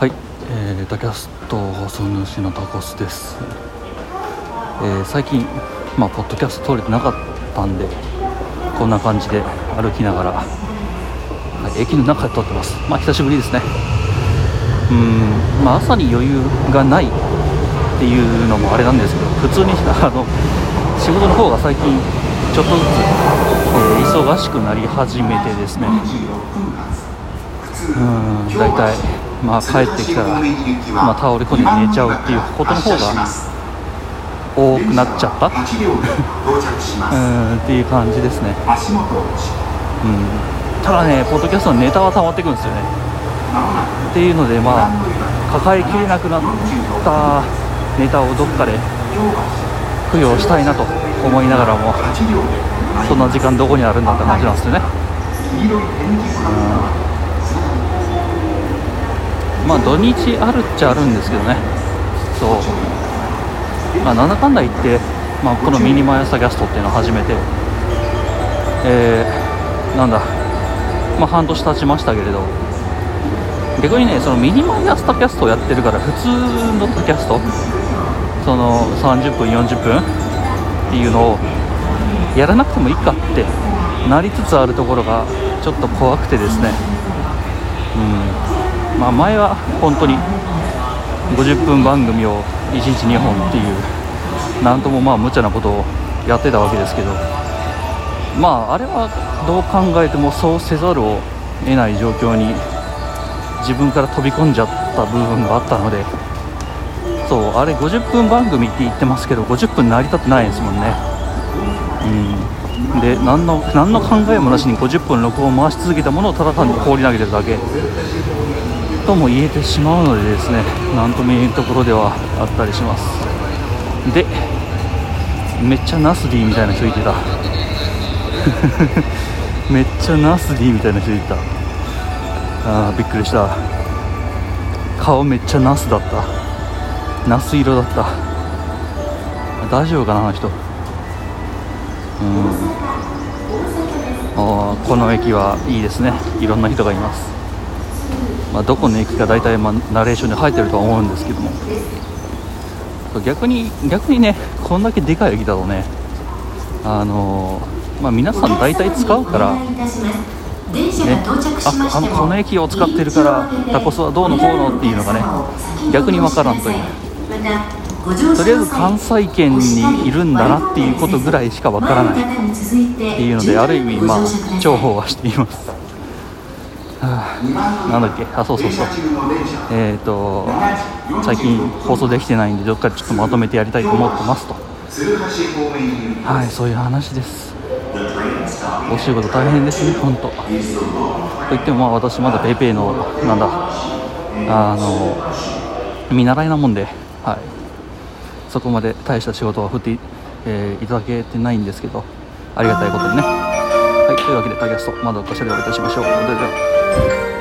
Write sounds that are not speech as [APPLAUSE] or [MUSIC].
はい、えー、タキャスト放送主のタコスです、えー最近、まあ、ポッドキャスト撮れてなかったんでこんな感じで歩きながら、はい、駅の中で撮ってます。まあ久しぶりですね。うんまあ朝に余裕がないっていうのもあれなんですけど普通に [LAUGHS] あの仕事の方が最近ちょっとずつ、えー忙しくなり始めてですね。うん大体まあ帰ってきたら、まあ、倒れ込んで寝ちゃうっていうことの方が多くなっちゃった？うんっていう感じですね、うん、ただねポッドキャストのネタは溜まってくるんですよね。っていうのでまあ抱えきれなくなったネタをどっかで供養したいなと思いながらもそんな時間どこにあるんだって感じなんですよね。うん。まあ土日あるっちゃあるんですけどね。そう。まあなんだかんだ言って、まあ、このミニ MY朝tacastっていうのを始めて。えー、なんだ。まあ半年経ちましたけれど。逆にねそのミニ MY朝tacastをやってるから普通のタキャスト。その30分40分。っていうのをやらなくてもいいかってなりつつあるところがちょっと怖くてですね。うん。まあ前は本当に50分番組を1日2本っていうなんともまあ無茶なことをやってたわけですけどまああれはどう考えてもそうせざるを得ない状況に自分から飛び込んじゃった部分があったのでそうあれ50分番組って言ってますけど50分成り立ってないですもんね。うん。で何の何の考えもなしに50分録音を回し続けたものをただ単に放り投げてるだけ。とも言えてしまうのでですね何とも言えんところではあったりします。でめっちゃナス Dみたいな人いてた。[LAUGHS] めっちゃナス Dみたいな人いてた。あーびっくりした。顔めっちゃナスだった。ナス色だった。大丈夫かなあの人。うん。あこの駅はいいですね。いろんな人がいます。まあ、どこの駅か大体まあナレーションに入ってるとは思うんですけども。逆に逆にねこんだけでかい駅だとねあのーまあ、皆さん大体使うから電車が到着しまああのこの駅を使ってるからタコスはどうのこうのっていうのがね逆にわからんという。ととりあえず関西圏にいるんだなっていうことぐらいしかわからないっっていうのである意味まあ重宝はしています、はあ、なんだっけ？あそうそうそう。えっ、と最近放送できてないんでどっかでちょっとまとめてやりたいと思ってますと。はいそういう話です。お仕事大変ですね本当。といってもまあ私まだぺいぺいのなんだあの見習いなもんではい。そこまで大した仕事は振って,、えーいただけてないんですけどありがたいことにね。はいというわけでタキャストまだおしゃべりをいたしましょう。それでは。